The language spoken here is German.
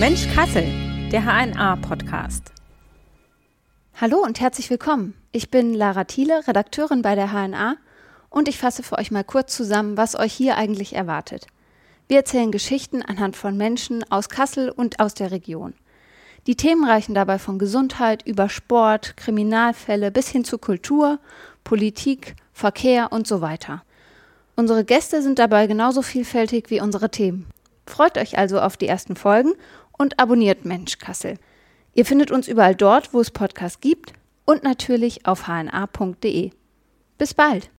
Mensch Kassel, der HNA-Podcast. Hallo und herzlich willkommen. Ich bin Lara Thiele, Redakteurin bei der HNA und ich fasse für euch mal kurz zusammen, was euch hier eigentlich erwartet. Wir erzählen Geschichten anhand von Menschen aus Kassel und aus der Region. Die Themen reichen dabei von Gesundheit über Sport, Kriminalfälle bis hin zu Kultur, Politik, Verkehr und so weiter. Unsere Gäste sind dabei genauso vielfältig wie unsere Themen. Freut euch also auf die ersten Folgen und abonniert Mensch Kassel. Ihr findet uns überall dort, wo es Podcasts gibt und natürlich auf hna.de. Bis bald!